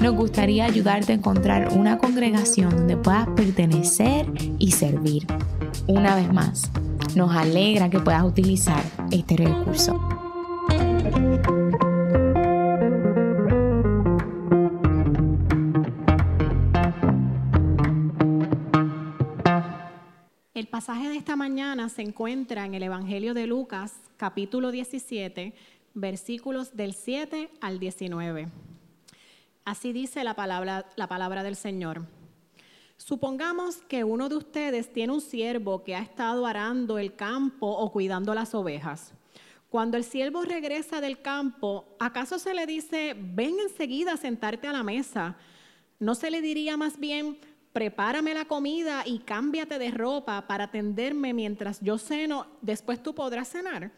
nos gustaría ayudarte a encontrar una congregación donde puedas pertenecer y servir. Una vez más, nos alegra que puedas utilizar este recurso. El pasaje de esta mañana se encuentra en el Evangelio de Lucas, capítulo 17, versículos del 7 al 19. Así dice la palabra, la palabra del Señor. Supongamos que uno de ustedes tiene un siervo que ha estado arando el campo o cuidando las ovejas. Cuando el siervo regresa del campo, ¿acaso se le dice, ven enseguida a sentarte a la mesa? ¿No se le diría más bien, prepárame la comida y cámbiate de ropa para atenderme mientras yo ceno, después tú podrás cenar.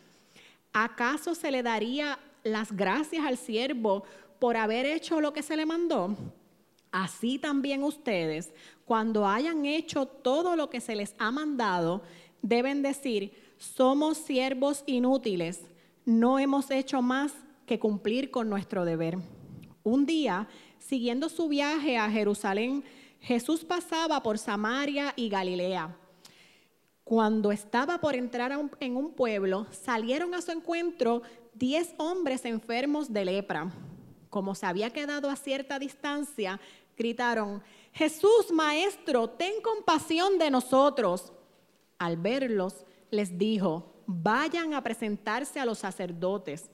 ¿Acaso se le daría las gracias al siervo por haber hecho lo que se le mandó? Así también ustedes, cuando hayan hecho todo lo que se les ha mandado, deben decir, somos siervos inútiles, no hemos hecho más que cumplir con nuestro deber. Un día, siguiendo su viaje a Jerusalén, Jesús pasaba por Samaria y Galilea. Cuando estaba por entrar en un pueblo, salieron a su encuentro diez hombres enfermos de lepra. Como se había quedado a cierta distancia, gritaron, Jesús, Maestro, ten compasión de nosotros. Al verlos, les dijo, vayan a presentarse a los sacerdotes.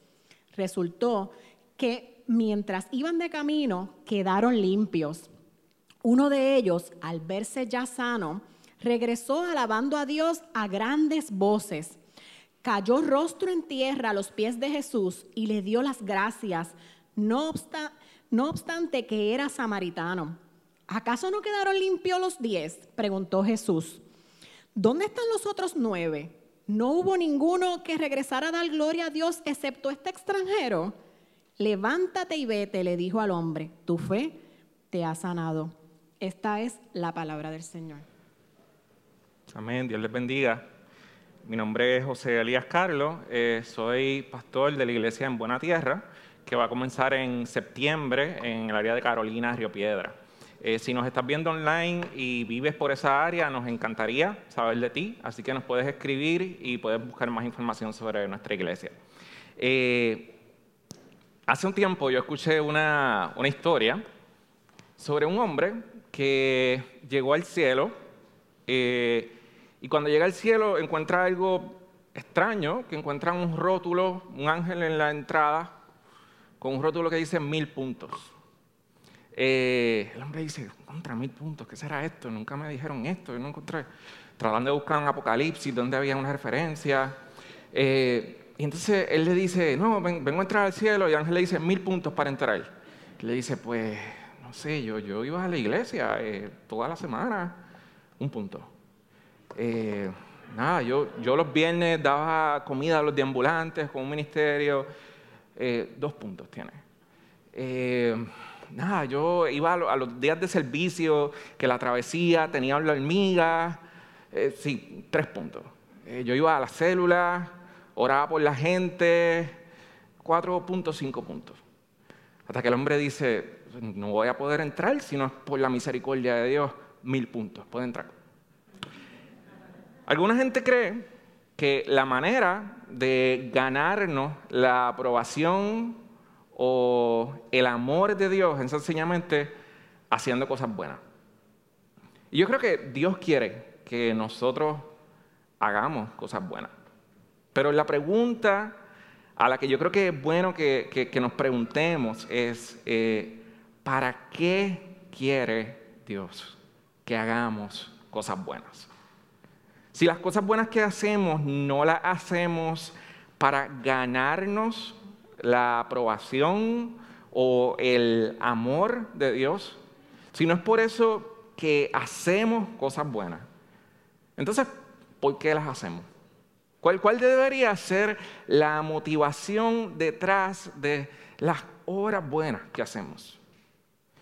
Resultó que mientras iban de camino, quedaron limpios. Uno de ellos, al verse ya sano, regresó alabando a Dios a grandes voces. Cayó rostro en tierra a los pies de Jesús y le dio las gracias, no, obstante que era samaritano. ¿Acaso no quedaron limpios los diez? preguntó Jesús. ¿Dónde están los otros nueve? ¿No hubo ninguno que regresara a dar gloria a Dios excepto este extranjero? Levántate y vete, le dijo al hombre, tu fe te ha sanado. Esta es la palabra del Señor. Amén, Dios les bendiga. Mi nombre es José Elías Carlos, eh, soy pastor de la iglesia en Buena Tierra, que va a comenzar en septiembre en el área de Carolina, Río Piedra. Eh, si nos estás viendo online y vives por esa área, nos encantaría saber de ti, así que nos puedes escribir y puedes buscar más información sobre nuestra iglesia. Eh, hace un tiempo yo escuché una, una historia sobre un hombre que llegó al cielo eh, y cuando llega al cielo encuentra algo extraño, que encuentra un rótulo, un ángel en la entrada, con un rótulo que dice mil puntos. Eh, el hombre dice, contra mil puntos, ¿qué será esto? Nunca me dijeron esto, yo no encontré. Tratando de buscar un apocalipsis donde había una referencia. Eh, y entonces él le dice, no, vengo a entrar al cielo, y el ángel le dice mil puntos para entrar. le dice, pues sé, yo, yo iba a la iglesia eh, toda la semana, un punto. Eh, nada, yo, yo los viernes daba comida a los deambulantes con un ministerio, eh, dos puntos tiene. nada, yo iba a, los días de servicio, que la travesía tenía la hormiga, sí, tres puntos. yo iba a las células, oraba por la gente, cuatro puntos, cinco puntos. Hasta que el hombre dice, no voy a poder entrar si no es por la misericordia de Dios, mil puntos, puede entrar. Alguna gente cree que la manera de ganarnos la aprobación o el amor de Dios es sencillamente haciendo cosas buenas. Y yo creo que Dios quiere que nosotros hagamos cosas buenas. Pero la pregunta a la que yo creo que es bueno que, nos preguntemos es, eh, ¿para qué quiere Dios que hagamos cosas buenas? Si las cosas buenas que hacemos no las hacemos para ganarnos la aprobación o el amor de Dios, si no es por eso, que hacemos cosas buenas. Entonces, ¿por qué las hacemos? ¿Cuál, ¿Cuál, debería ser la motivación detrás de las obras buenas que hacemos?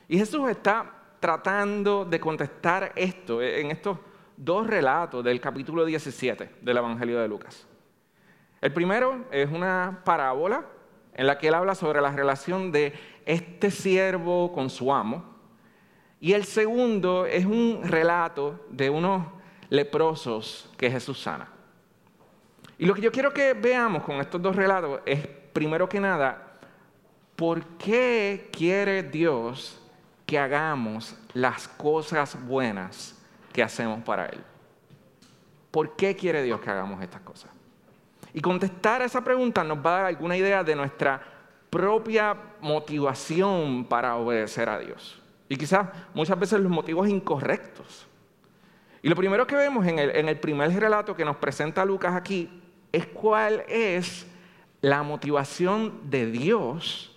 Y Jesús está tratando de contestar esto en estos dos relatos del capítulo 17 del Evangelio de Lucas. El primero es una parábola en la que él habla sobre la relación de este siervo con su amo. Y el segundo es un relato de unos leprosos que Jesús sana. Y lo que yo quiero que veamos con estos dos relatos es, primero que nada, ¿por qué quiere Dios que hagamos las cosas buenas que hacemos para Él? ¿Por qué quiere Dios que hagamos estas cosas? Y contestar a esa pregunta nos va a dar alguna idea de nuestra propia motivación para obedecer a Dios. Y quizás muchas veces los motivos incorrectos. Y lo primero que vemos en el, en el primer relato que nos presenta Lucas aquí es cuál es la motivación de Dios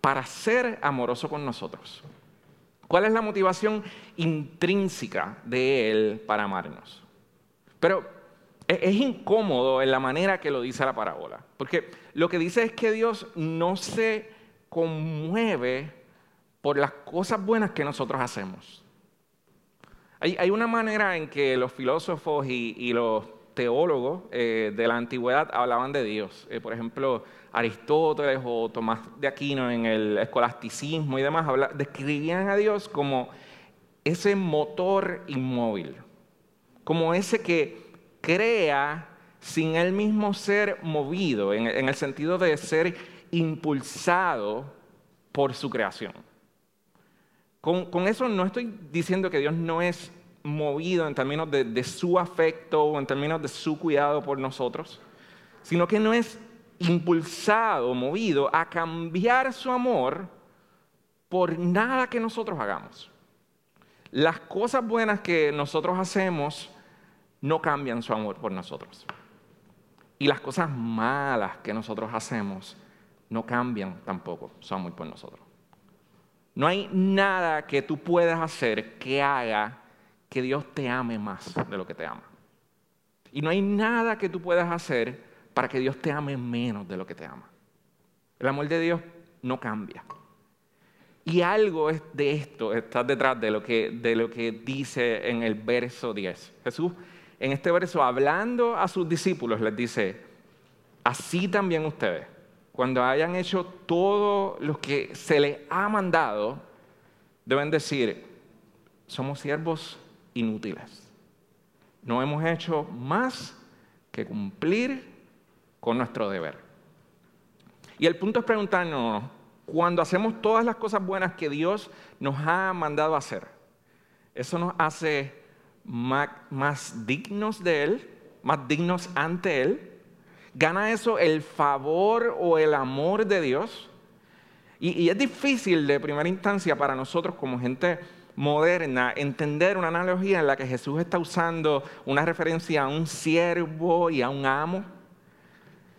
para ser amoroso con nosotros. ¿Cuál es la motivación intrínseca de Él para amarnos? Pero es incómodo en la manera que lo dice la parábola, porque lo que dice es que Dios no se conmueve por las cosas buenas que nosotros hacemos. Hay, una manera en que los filósofos y, los teólogos eh, de la antigüedad hablaban de Dios. Eh, por ejemplo, Aristóteles o Tomás de Aquino en el escolasticismo y demás describían a Dios como ese motor inmóvil, como ese que crea sin él mismo ser movido, en, el sentido de ser impulsado por su creación. Con, eso no estoy diciendo que Dios no es movido en términos de, su afecto o en términos de su cuidado por nosotros, sino que no es impulsado, movido a cambiar su amor por nada que nosotros hagamos. Las cosas buenas que nosotros hacemos no cambian su amor por nosotros. Y las cosas malas que nosotros hacemos no cambian tampoco su amor por nosotros. No hay nada que tú puedas hacer que haga que Dios te ame más de lo que te ama. Y no hay nada que tú puedas hacer para que Dios te ame menos de lo que te ama. El amor de Dios no cambia. Y algo de esto está detrás de lo que, de lo que dice en el verso 10. Jesús en este verso, hablando a sus discípulos, les dice, así también ustedes, cuando hayan hecho todo lo que se les ha mandado, deben decir, somos siervos inútiles. No hemos hecho más que cumplir con nuestro deber. Y el punto es preguntarnos, cuando hacemos todas las cosas buenas que Dios nos ha mandado hacer, eso nos hace más, dignos de Él, más dignos ante Él? ¿Gana eso el favor o el amor de Dios? Y, es difícil de primera instancia para nosotros como gente moderna entender una analogía en la que Jesús está usando una referencia a un siervo y a un amo.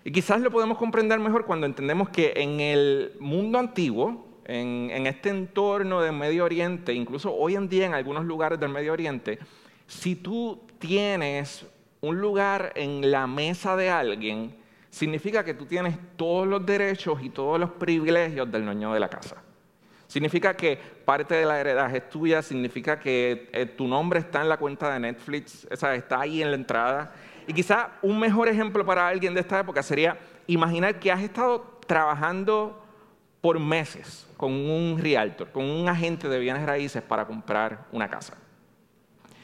Y quizás lo podemos comprender mejor cuando entendemos que en el mundo antiguo, en, en este entorno del Medio Oriente, incluso hoy en día en algunos lugares del Medio Oriente, si tú tienes un lugar en la mesa de alguien, significa que tú tienes todos los derechos y todos los privilegios del dueño de la casa. Significa que parte de la heredad es tuya, significa que eh, tu nombre está en la cuenta de Netflix, está ahí en la entrada. Y quizá un mejor ejemplo para alguien de esta época sería imaginar que has estado trabajando por meses con un realtor, con un agente de bienes raíces para comprar una casa.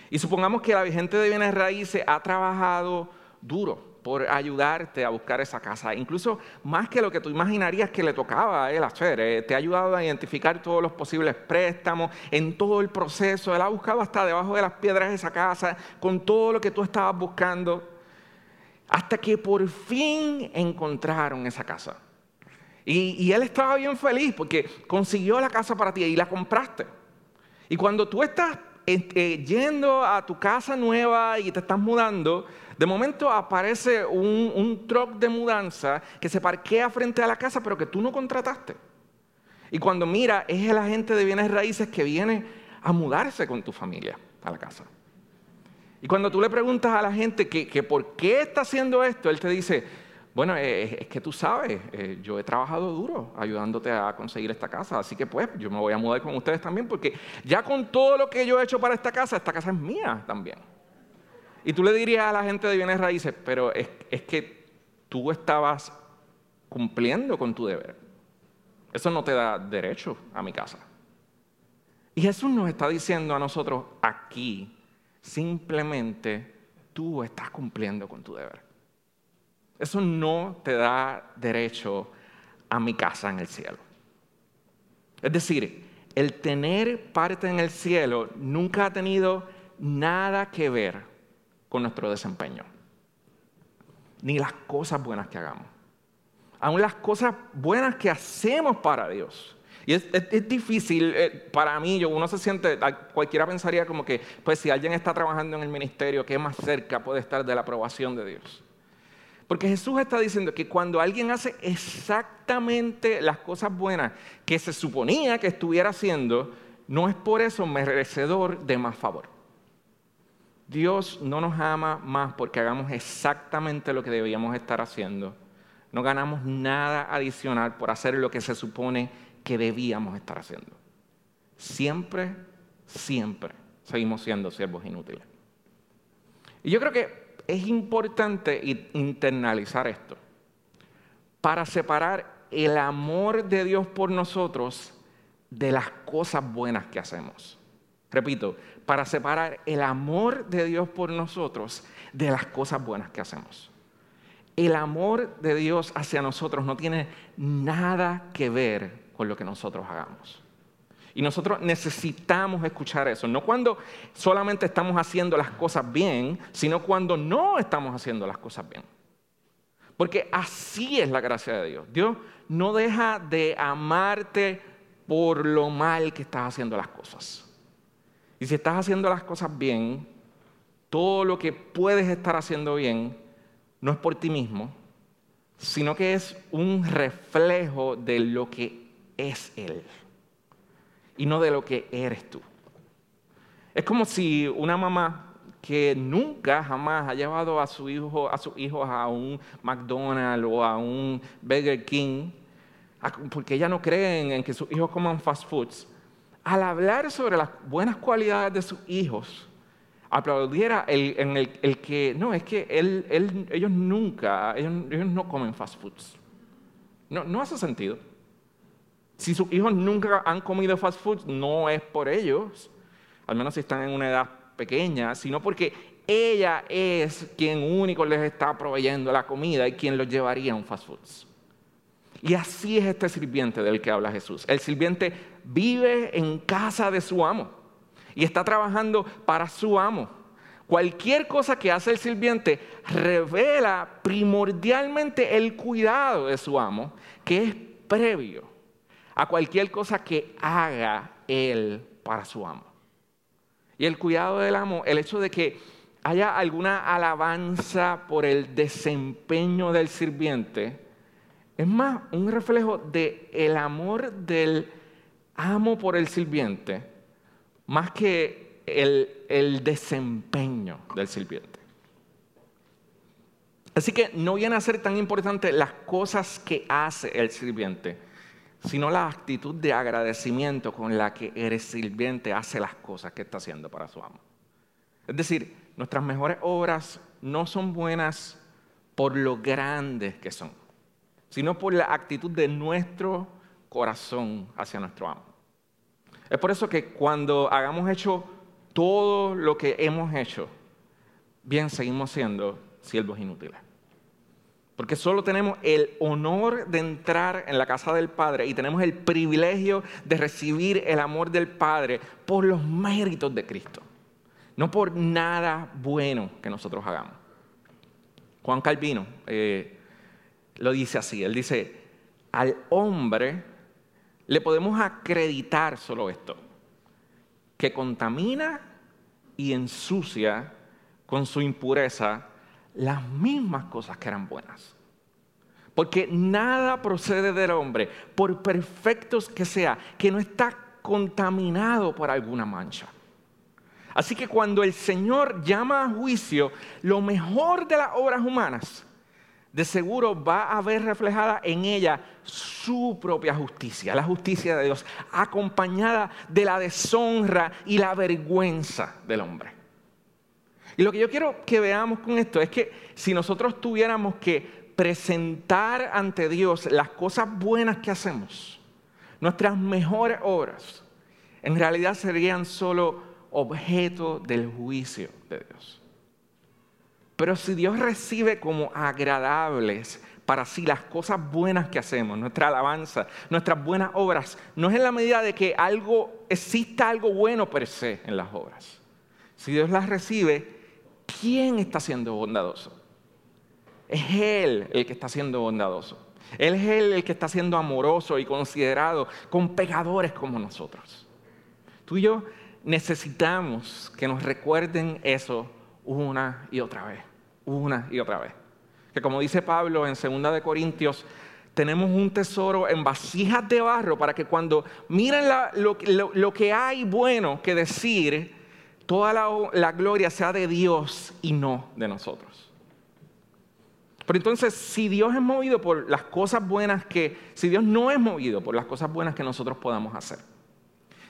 Y supongamos que la vigente de bienes raíces ha trabajado duro por ayudarte a buscar esa casa. Incluso más que lo que tú imaginarías que le tocaba a él hacer. Eh, te ha ayudado a identificar todos los posibles préstamos en todo el proceso. Él ha buscado hasta debajo de las piedras esa casa con todo lo que tú estabas buscando. Hasta que por fin encontraron esa casa. Y, y él estaba bien feliz porque consiguió la casa para ti y la compraste. Y cuando tú estás eh, yendo a tu casa nueva y te estás mudando, de momento aparece un, un truck de mudanza que se parquea frente a la casa, pero que tú no contrataste. Y cuando mira, es el agente de bienes raíces que viene a mudarse con tu familia a la casa. Y cuando tú le preguntas a la gente que, por qué está haciendo esto, él te dice, bueno, es, que tú sabes, eh, yo he trabajado duro ayudándote a conseguir esta casa, así que pues yo me voy a mudar con ustedes también, porque ya con todo lo que yo he hecho para esta casa, esta casa es mía también. Y tú le dirías a la gente de bienes raíces, pero es, que tú estabas cumpliendo con tu deber. Eso no te da derecho a mi casa. Y Jesús nos está diciendo a nosotros aquí, simplemente tú estás cumpliendo con tu deber. Eso no te da derecho a mi casa en el cielo. Es decir, el tener parte en el cielo nunca ha tenido nada que ver con nuestro desempeño, ni las cosas buenas que hagamos, aún las cosas buenas que hacemos para Dios y es, difícil eh, para mí, yo, uno se siente, cualquiera pensaría como que, pues si alguien está trabajando en el ministerio, ¿qué más cerca puede estar de la aprobación de Dios? Porque Jesús está diciendo que cuando alguien hace exactamente las cosas buenas que se suponía que estuviera haciendo, no es por eso merecedor de más favor. Dios no nos ama más porque hagamos exactamente lo que debíamos estar haciendo. No ganamos nada adicional por hacer lo que se supone que debíamos estar haciendo. Siempre, siempre seguimos siendo siervos inútiles. Y yo creo que es importante internalizar esto para separar el amor de Dios por nosotros de las cosas buenas que hacemos. Repito, para separar el amor de Dios por nosotros de las cosas buenas que hacemos. El amor de Dios hacia nosotros no tiene nada que ver lo que nosotros hagamos. Y nosotros necesitamos escuchar eso, no cuando solamente estamos haciendo las cosas bien, sino cuando no estamos haciendo las cosas bien. Porque así es la gracia de Dios. Dios no deja de amarte por lo mal que estás haciendo las cosas. Y si estás haciendo las cosas bien, todo lo que puedes estar haciendo bien no es por ti mismo, sino que es un reflejo de lo que es Él y no de lo que eres tú. Es como si una mamá que nunca jamás ha llevado a, su hijo, a sus hijos a un McDonald's o a un Burger King, porque ella no cree en, que sus hijos coman fast foods, al hablar sobre las buenas cualidades de sus hijos, aplaudiera el, en el, que, no, es que ellos nunca, ellos, no comen fast foods. No, no hace sentido. Si sus hijos nunca han comido fast food, no es por ellos, al menos si están en una edad pequeña, sino porque ella es quien único les está proveyendo la comida y quien los llevaría a un fast food. Y así es este sirviente del que habla Jesús. El sirviente vive en casa de su amo y está trabajando para su amo. Cualquier cosa que hace el sirviente revela primordialmente el cuidado de su amo, que es previo a cualquier cosa que haga él para su amo. Y el cuidado del amo, el hecho de que haya alguna alabanza por el desempeño del sirviente, es más un reflejo del el amor del amo por el sirviente, más que el, el desempeño del sirviente. Así que no viene a ser tan importante las cosas que hace el sirviente, sino la actitud de agradecimiento con la que eres sirviente hace las cosas que está haciendo para su amo. Es decir, nuestras mejores obras no son buenas por lo grandes que son, sino por la actitud de nuestro corazón hacia nuestro amo. Es por eso que cuando hagamos hecho todo lo que hemos hecho, bien seguimos siendo siervos inútiles. Porque solo tenemos el honor de entrar en la casa del Padre y tenemos el privilegio de recibir el amor del Padre por los méritos de Cristo, no por nada bueno que nosotros hagamos. Juan Calvino eh, lo dice así, él dice, al hombre le podemos acreditar solo esto, que contamina y ensucia con su impureza las mismas cosas que eran buenas. Porque nada procede del hombre, por perfectos que sea, que no está contaminado por alguna mancha. Así que cuando el Señor llama a juicio, lo mejor de las obras humanas, de seguro va a ver reflejada en ella su propia justicia, la justicia de Dios, acompañada de la deshonra y la vergüenza del hombre. Y lo que yo quiero que veamos con esto es que si nosotros tuviéramos que presentar ante Dios las cosas buenas que hacemos, nuestras mejores obras, en realidad serían solo objeto del juicio de Dios. Pero si Dios recibe como agradables para sí las cosas buenas que hacemos, nuestra alabanza, nuestras buenas obras, no es en la medida de que algo exista algo bueno per se en las obras. Si Dios las recibe, ¿quién está siendo bondadoso? Es Él el que está siendo bondadoso. Él es Él el que está siendo amoroso y considerado con pecadores como nosotros. Tú y yo necesitamos que nos recuerden eso una y otra vez, una y otra vez. Que como dice Pablo en 2 de Corintios, tenemos un tesoro en vasijas de barro para que cuando miren lo, que hay bueno que decir, toda la gloria sea de Dios y no de nosotros. Pero entonces, si Dios es movido por las cosas buenas que, si Dios no es movido por las cosas buenas que nosotros podamos hacer,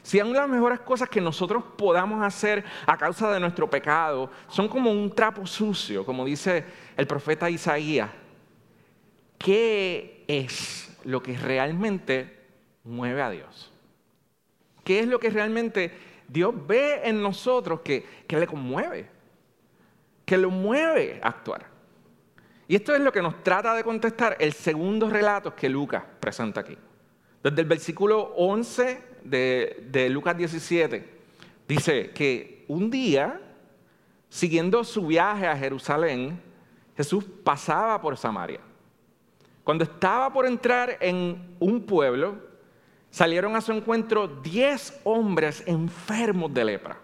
si aún las mejores cosas que nosotros podamos hacer a causa de nuestro pecado son como un trapo sucio, como dice el profeta Isaías, ¿qué es lo que realmente mueve a Dios? ¿Qué es lo que realmente Dios ve en nosotros que, que le conmueve? Que lo mueve a actuar. Y esto es lo que nos trata de contestar el segundo relato que Lucas presenta aquí. Desde el versículo 11 de, Lucas 17, dice que un día, siguiendo su viaje a Jerusalén, Jesús pasaba por Samaria. Cuando estaba por entrar en un pueblo, salieron a su encuentro diez hombres enfermos de lepra.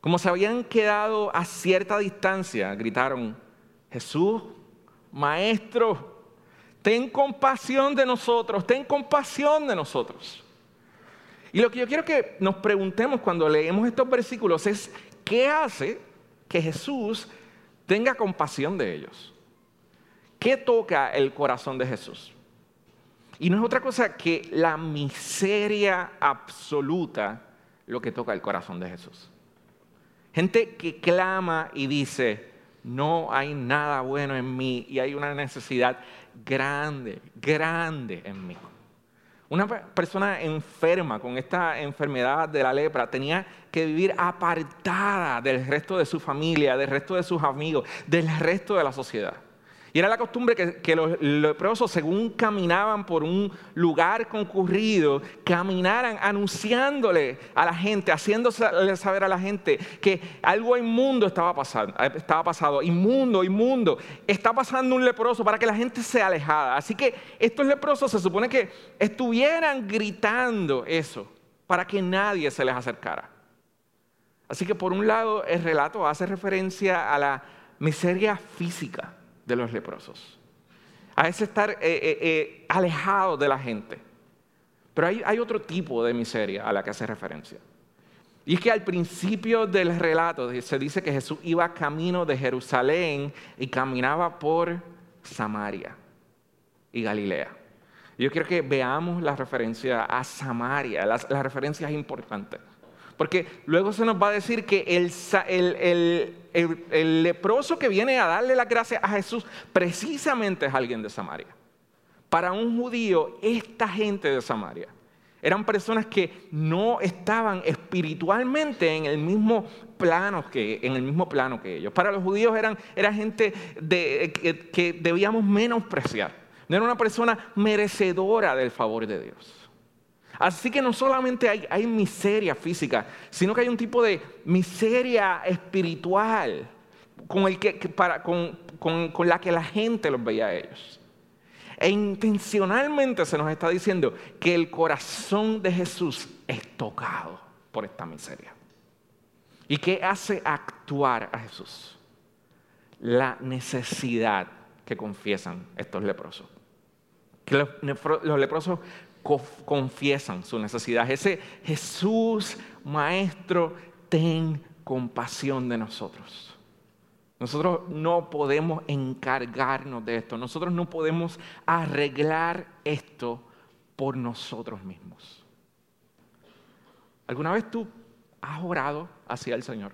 Como se habían quedado a cierta distancia, gritaron, Jesús, Maestro, ten compasión de nosotros, ten compasión de nosotros. Y lo que yo quiero que nos preguntemos cuando leemos estos versículos es, ¿qué hace que Jesús tenga compasión de ellos? ¿Qué toca el corazón de Jesús? Y no es otra cosa que la miseria absoluta lo que toca el corazón de Jesús. Gente que clama y dice, no hay nada bueno en mí y hay una necesidad grande, grande en mí. Una persona enferma con esta enfermedad de la lepra tenía que vivir apartada del resto de su familia, del resto de sus amigos, del resto de la sociedad. Y era la costumbre que, los leprosos, según caminaban por un lugar concurrido, caminaran anunciándole a la gente, haciéndole saber a la gente que algo inmundo estaba pasando, estaba pasado, inmundo, inmundo, está pasando un leproso para que la gente se alejara. Así que estos leprosos se supone que estuvieran gritando eso para que nadie se les acercara. Así que por un lado el relato hace referencia a la miseria física de los leprosos. A ese estar eh, eh, eh, alejado de la gente. Pero hay, hay otro tipo de miseria a la que hace referencia. Y es que al principio del relato se dice que Jesús iba camino de Jerusalén y caminaba por Samaria y Galilea. Yo quiero que veamos la referencia a Samaria, la, la referencia es importante. Porque luego se nos va a decir que el, leproso que viene a darle la gracia a Jesús precisamente es alguien de Samaria. Para un judío, esta gente de Samaria eran personas que no estaban espiritualmente en el mismo plano que, en el mismo plano que ellos. Para los judíos eran, era gente que debíamos menospreciar. No era una persona merecedora del favor de Dios. Así que no solamente hay, miseria física, sino que hay un tipo de miseria espiritual con, la que la gente los veía a ellos. E intencionalmente se nos está diciendo que el corazón de Jesús es tocado por esta miseria. ¿Y qué hace actuar a Jesús? La necesidad que confiesan estos leprosos. Que los leprosos confiesan su necesidad. Ese Jesús, Maestro, ten compasión de nosotros. Nosotros no podemos encargarnos de esto. Nosotros no podemos arreglar esto por nosotros mismos. ¿Alguna vez tú has orado hacia el Señor?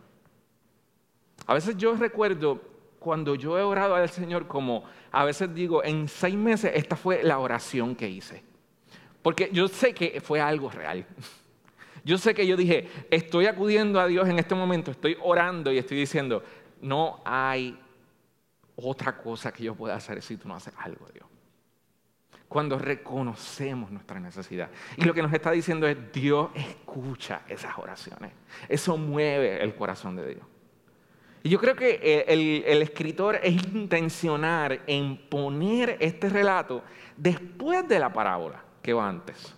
A veces yo recuerdo cuando yo he orado al Señor como a veces digo, en seis meses esta fue la oración que hice. Porque yo sé que fue algo real. Yo sé que yo dije, estoy acudiendo a Dios en este momento, estoy orando y estoy diciendo, no hay otra cosa que yo pueda hacer si tú no haces algo, Dios. Cuando reconocemos nuestra necesidad. Y lo que nos está diciendo es, Dios escucha esas oraciones. Eso mueve el corazón de Dios. Y yo creo que el, el, escritor es intencional en poner este relato después de la parábola que va antes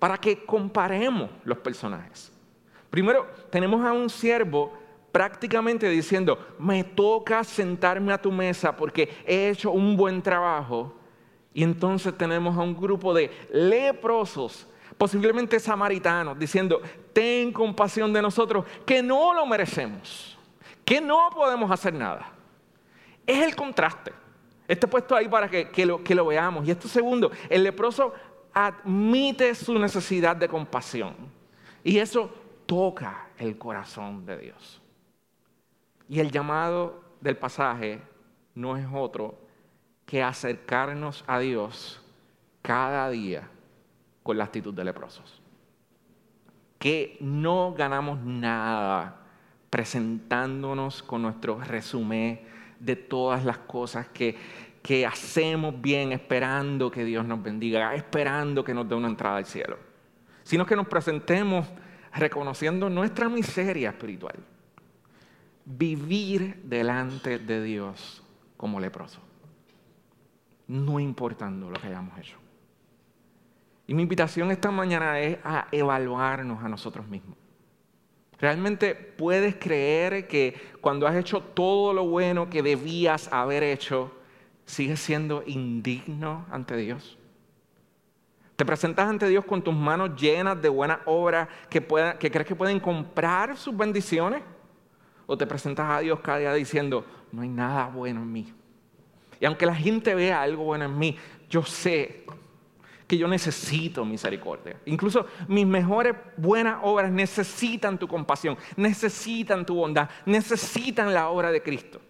para que comparemos los personajes. Primero, tenemos a un siervo prácticamente diciendo, me toca sentarme a tu mesa porque he hecho un buen trabajo. Y entonces tenemos a un grupo de leprosos, posiblemente samaritanos, diciendo, ten compasión de nosotros, que no lo merecemos, que no podemos hacer nada. Es el contraste. Este puesto ahí para que, lo, que lo veamos. Y esto segundo, el leproso admite su necesidad de compasión. Y eso toca el corazón de Dios. Y el llamado del pasaje no es otro que acercarnos a Dios cada día con la actitud de leprosos. Que no ganamos nada presentándonos con nuestro resumen de todas las cosas que que hacemos bien esperando que Dios nos bendiga, esperando que nos dé una entrada al cielo, sino que nos presentemos reconociendo nuestra miseria espiritual. Vivir delante de Dios como leproso, no importando lo que hayamos hecho. Y mi invitación esta mañana es a evaluarnos a nosotros mismos. ¿Realmente puedes creer que cuando has hecho todo lo bueno que debías haber hecho, ¿Sigues siendo indigno ante Dios? ¿Te presentas ante Dios con tus manos llenas de buenas obras que, que crees que pueden comprar sus bendiciones? ¿O te presentas a Dios cada día diciendo, no hay nada bueno en mí? Y aunque la gente vea algo bueno en mí, yo sé que yo necesito misericordia. Incluso mis mejores buenas obras necesitan tu compasión, necesitan tu bondad, necesitan la obra de Cristo.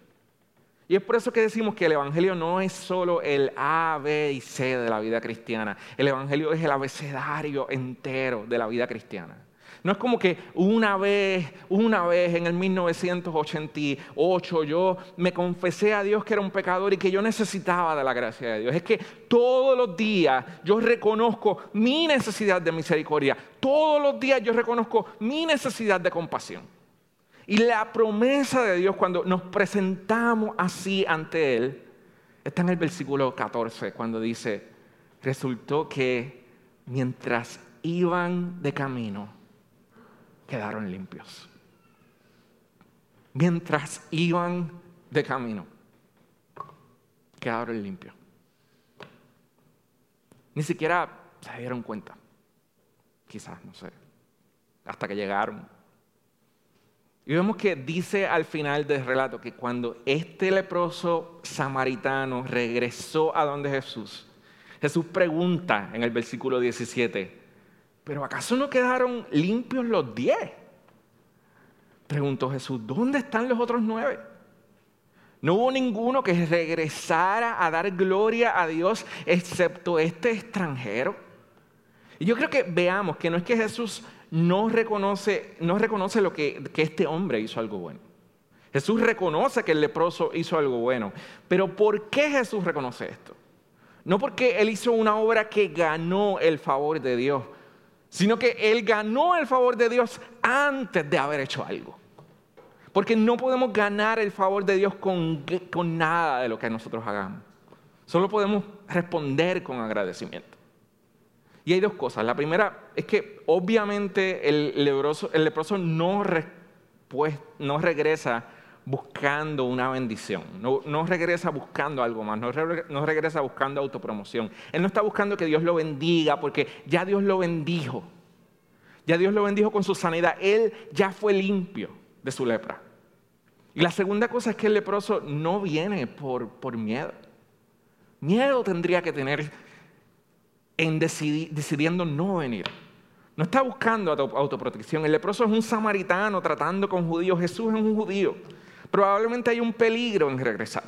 Y es por eso que decimos que el Evangelio no es solo el A, B y C de la vida cristiana. El Evangelio es el abecedario entero de la vida cristiana. No es como que una vez, una vez en el 1988 yo me confesé a Dios que era un pecador y que yo necesitaba de la gracia de Dios. Es que todos los días yo reconozco mi necesidad de misericordia. Todos los días yo reconozco mi necesidad de compasión. Y la promesa de Dios cuando nos presentamos así ante Él está en el versículo 14, cuando dice, resultó que mientras iban de camino, quedaron limpios. Mientras iban de camino, quedaron limpios. Ni siquiera se dieron cuenta. Quizás, no sé. Hasta que llegaron y vemos que dice al final del relato que cuando este leproso samaritano regresó a donde Jesús, Jesús pregunta en el versículo 17, ¿pero acaso no quedaron limpios los diez? Preguntó Jesús, ¿dónde están los otros nueve? No hubo ninguno que regresara a dar gloria a Dios excepto este extranjero. Y yo creo que veamos que no es que Jesús no reconoce, no reconoce lo que, que este hombre hizo algo bueno. Jesús reconoce que el leproso hizo algo bueno. Pero ¿por qué Jesús reconoce esto? No porque él hizo una obra que ganó el favor de Dios, sino que él ganó el favor de Dios antes de haber hecho algo. Porque no podemos ganar el favor de Dios con, con nada de lo que nosotros hagamos. Solo podemos responder con agradecimiento. Y hay dos cosas. La primera es que obviamente el leproso, pues, no regresa buscando una bendición, no, regresa buscando algo más, no, regresa buscando autopromoción. Él no está buscando que Dios lo bendiga porque ya Dios lo bendijo. Ya Dios lo bendijo con su sanidad. Él ya fue limpio de su lepra. Y la segunda cosa es que el leproso no viene por miedo. Miedo tendría que tener en decidiendo no venir. No está buscando autoprotección. El leproso es un samaritano tratando con judíos. Jesús es un judío. Probablemente hay un peligro en regresar.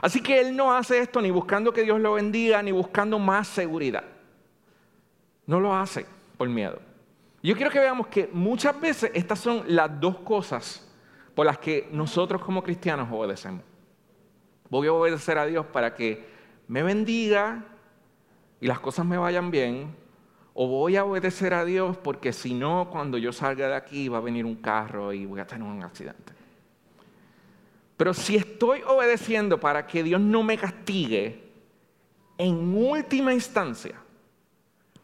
Así que él no hace esto ni buscando que Dios lo bendiga, ni buscando más seguridad. No lo hace por miedo. Yo quiero que veamos que muchas veces estas son las dos cosas por las que nosotros como cristianos obedecemos. Voy a obedecer a Dios para que me bendiga y las cosas me vayan bien, o voy a obedecer a Dios porque si no, cuando yo salga de aquí va a venir un carro y voy a tener un accidente. Pero si estoy obedeciendo para que Dios no me castigue, en última instancia,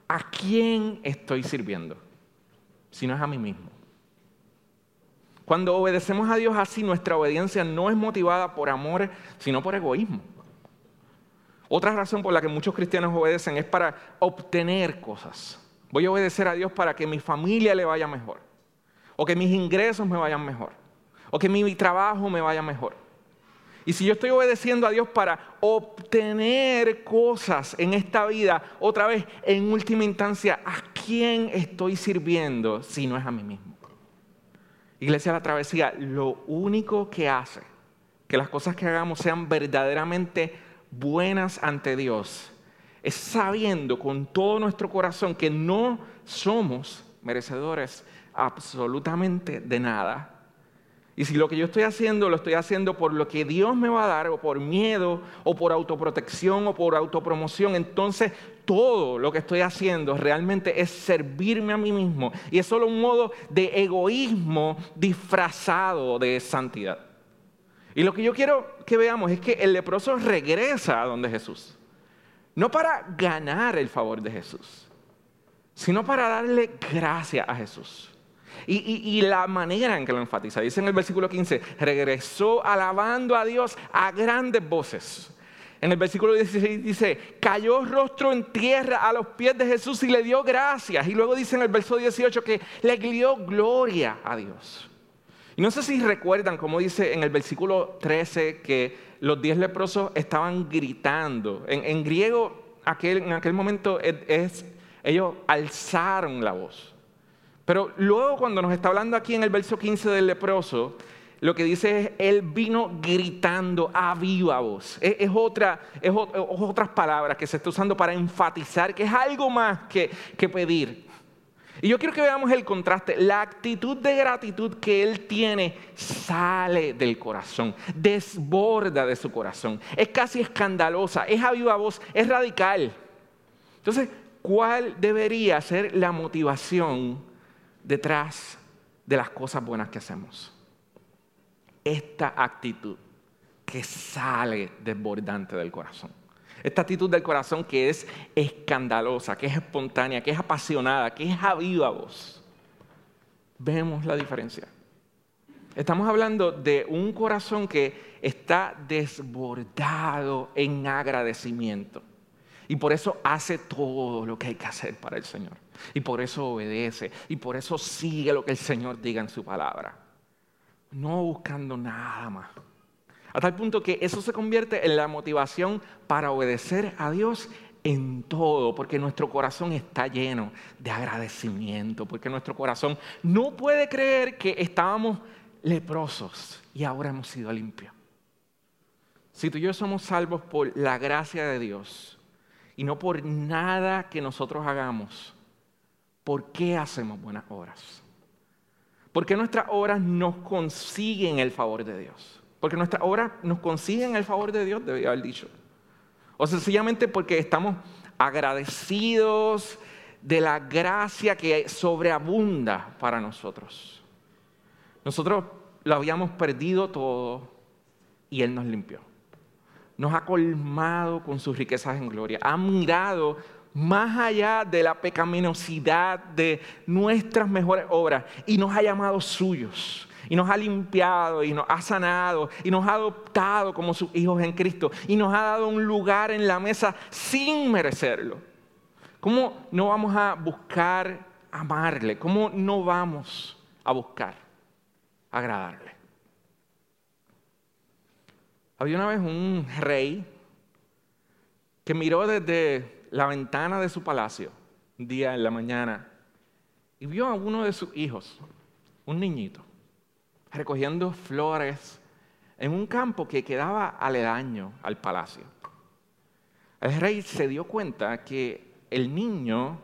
¿a quién estoy sirviendo? Si no es a mí mismo. Cuando obedecemos a Dios así, nuestra obediencia no es motivada por amor, sino por egoísmo. Otra razón por la que muchos cristianos obedecen es para obtener cosas. Voy a obedecer a Dios para que mi familia le vaya mejor, o que mis ingresos me vayan mejor, o que mi trabajo me vaya mejor. Y si yo estoy obedeciendo a Dios para obtener cosas en esta vida, otra vez, en última instancia, ¿a quién estoy sirviendo si no es a mí mismo? Iglesia de la Travesía, lo único que hace que las cosas que hagamos sean verdaderamente buenas ante Dios es sabiendo con todo nuestro corazón que no somos merecedores absolutamente de nada. Y si lo que yo estoy haciendo lo estoy haciendo por lo que Dios me va a dar, o por miedo, o por autoprotección, o por autopromoción, entonces todo lo que estoy haciendo realmente es servirme a mí mismo. Y es solo un modo de egoísmo disfrazado de santidad. Y lo que yo quiero que veamos es que el leproso regresa a donde Jesús. No para ganar el favor de Jesús, sino para darle gracia a Jesús. Y, la manera en que lo enfatiza, dice en el versículo 15, regresó alabando a Dios a grandes voces. En el versículo 16 dice, cayó rostro en tierra a los pies de Jesús y le dio gracias. Y luego dice en el verso 18 que le dio gloria a Dios. Y no sé si recuerdan, como dice en el versículo 13, que los diez leprosos estaban gritando. En, griego, en aquel momento, es, ellos alzaron la voz. Pero luego cuando nos está hablando aquí en el verso 15 del leproso, lo que dice es, él vino gritando a viva voz. Es, otra, es, otras palabras que se está usando para enfatizar que es algo más que, que pedir. Y yo quiero que veamos el contraste. La actitud de gratitud que él tiene sale del corazón, desborda de su corazón. Es casi escandalosa, es a viva voz, es radical. Entonces, ¿cuál debería ser la motivación detrás de las cosas buenas que hacemos? Esta actitud que sale desbordante del corazón. Esta actitud del corazón que es escandalosa, que es espontánea, que es apasionada, que es a viva voz. Vemos la diferencia. Estamos hablando de un corazón que está desbordado en agradecimiento. Y por eso hace todo lo que hay que hacer para el Señor. Y por eso obedece. Y por eso sigue lo que el Señor diga en su palabra. No buscando nada más. A tal punto que eso se convierte en la motivación para obedecer a Dios en todo, porque nuestro corazón está lleno de agradecimiento, porque nuestro corazón no puede creer que estábamos leprosos y ahora hemos sido limpios. Si tú y yo somos salvos por la gracia de Dios y no por nada que nosotros hagamos, ¿por qué hacemos buenas obras? ¿Por qué nuestras obras nos consiguen el favor de Dios? Porque nuestras obras nos consiguen el favor de Dios, debía haber dicho. O sencillamente porque estamos agradecidos de la gracia que sobreabunda para nosotros. Nosotros lo habíamos perdido todo y Él nos limpió. Nos ha colmado con sus riquezas en gloria. Ha mirado más allá de la pecaminosidad de nuestras mejores obras y nos ha llamado suyos y nos ha limpiado y nos ha sanado y nos ha adoptado como sus hijos en Cristo y nos ha dado un lugar en la mesa sin merecerlo. ¿Cómo no vamos a buscar amarle? ¿Cómo no vamos a buscar agradarle? Había una vez un rey que miró desde la ventana de su palacio un día en la mañana y vio a uno de sus hijos, un niñito, recogiendo flores en un campo que quedaba aledaño al palacio. El rey se dio cuenta que el niño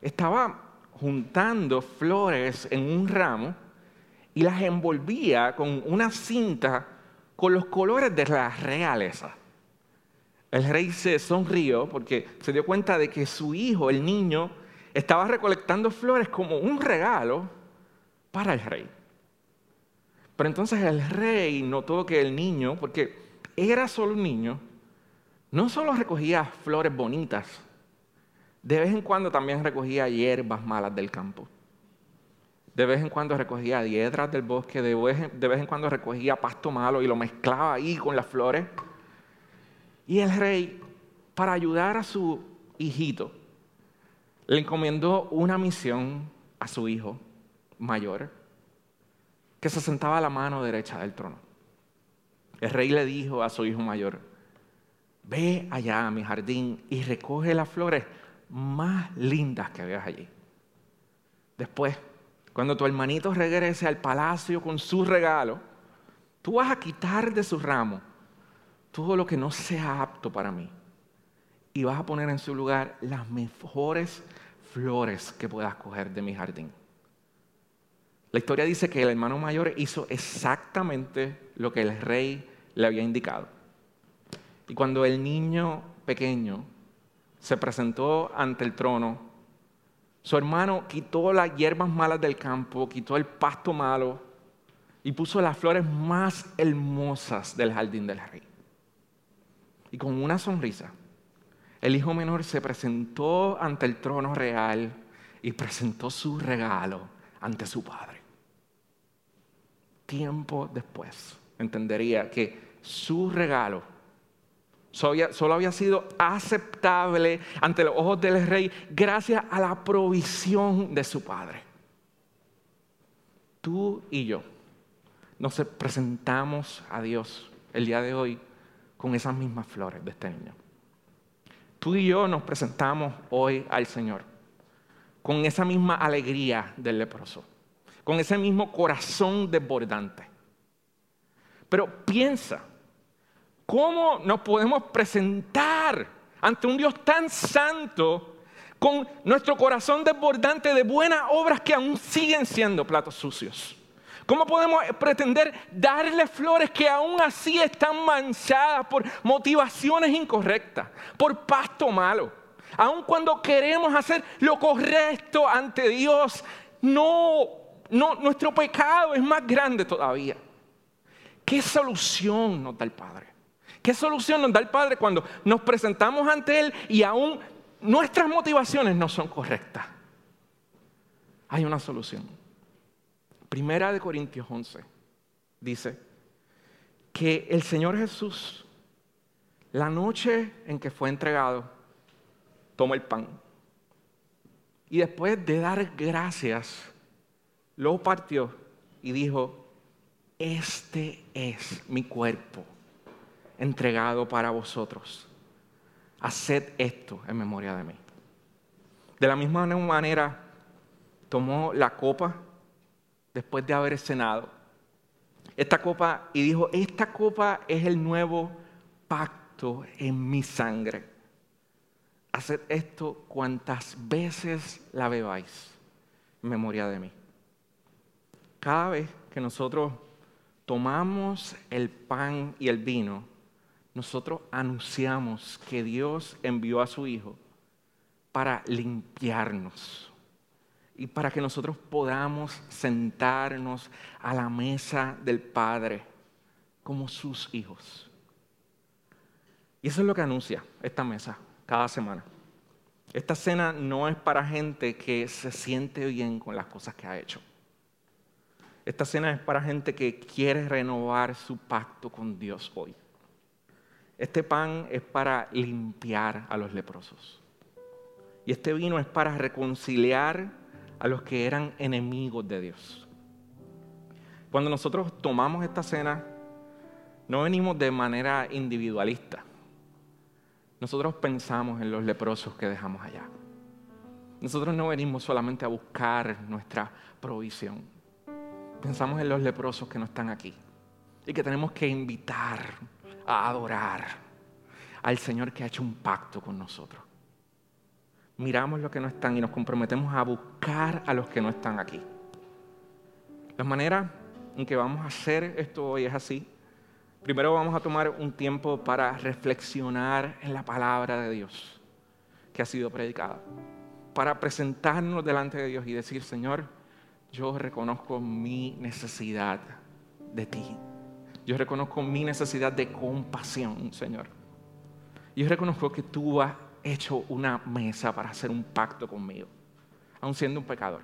estaba juntando flores en un ramo y las envolvía con una cinta con los colores de la realeza. El rey se sonrió porque se dio cuenta de que su hijo, el niño, estaba recolectando flores como un regalo para el rey. Pero entonces el rey notó que el niño, porque era solo un niño, no solo recogía flores bonitas, de vez en cuando también recogía hierbas malas del campo. De vez en cuando recogía hiedras del bosque, de vez en cuando recogía pasto malo y lo mezclaba ahí con las flores. Y el rey, para ayudar a su hijito, le encomendó una misión a su hijo mayor, que se sentaba a la mano derecha del trono. El rey le dijo a su hijo mayor, ve allá a mi jardín y recoge las flores más lindas que veas allí. Después, cuando tu hermanito regrese al palacio con su regalo, tú vas a quitar de su ramo todo lo que no sea apto para mí. Y vas a poner en su lugar las mejores flores que puedas coger de mi jardín. La historia dice que el hermano mayor hizo exactamente lo que el rey le había indicado. Y cuando el niño pequeño se presentó ante el trono, su hermano quitó las hierbas malas del campo, quitó el pasto malo y puso las flores más hermosas del jardín del rey. Y con una sonrisa, el hijo menor se presentó ante el trono real y presentó su regalo ante su padre. Tiempo después entendería que su regalo solo había sido aceptable ante los ojos del rey gracias a la provisión de su padre. Tú y yo nos presentamos a Dios el día de hoy con esas mismas flores de este niño. Tú y yo nos presentamos hoy al Señor con esa misma alegría del leproso, con ese mismo corazón desbordante. Pero piensa, ¿cómo nos podemos presentar ante un Dios tan santo con nuestro corazón desbordante de buenas obras que aún siguen siendo platos sucios? ¿Cómo podemos pretender darle flores que aún así están manchadas por motivaciones incorrectas, por pasto malo? Aun cuando queremos hacer lo correcto ante Dios, no, no, nuestro pecado es más grande todavía. ¿Qué solución nos da el Padre? ¿Qué solución nos da el Padre cuando nos presentamos ante Él y aún nuestras motivaciones no son correctas? Hay una solución. Primera de Corintios 11 dice que el Señor Jesús, la noche en que fue entregado, tomó el pan y después de dar gracias, lo partió y dijo, este es mi cuerpo entregado para vosotros. Haced esto en memoria de mí. De la misma manera, tomó la copa después de haber cenado esta copa y dijo, esta copa es el nuevo pacto en mi sangre. Haced esto cuantas veces la bebáis en memoria de mí. Cada vez que nosotros tomamos el pan y el vino, nosotros anunciamos que Dios envió a su Hijo para limpiarnos y para que nosotros podamos sentarnos a la mesa del Padre como sus hijos. Y eso es lo que anuncia esta mesa cada semana. Esta cena no es para gente que se siente bien con las cosas que ha hecho. Esta cena es para gente que quiere renovar su pacto con Dios hoy. Este pan es para limpiar a los leprosos. Y este vino es para reconciliar a los que eran enemigos de Dios. Cuando nosotros tomamos esta cena, no venimos de manera individualista. Nosotros pensamos en los leprosos que dejamos allá. Nosotros no venimos solamente a buscar nuestra provisión. Pensamos en los leprosos que no están aquí y que tenemos que invitar a adorar al Señor que ha hecho un pacto con nosotros. Miramos los que no están y nos comprometemos a buscar a los que no están aquí. La manera en que vamos a hacer esto hoy es así. Primero vamos a tomar un tiempo para reflexionar en la palabra de Dios que ha sido predicada. Para presentarnos delante de Dios y decir, Señor, yo reconozco mi necesidad de ti. Yo reconozco mi necesidad de compasión, Señor. Yo reconozco que tú has hecho una mesa para hacer un pacto conmigo, aun siendo un pecador.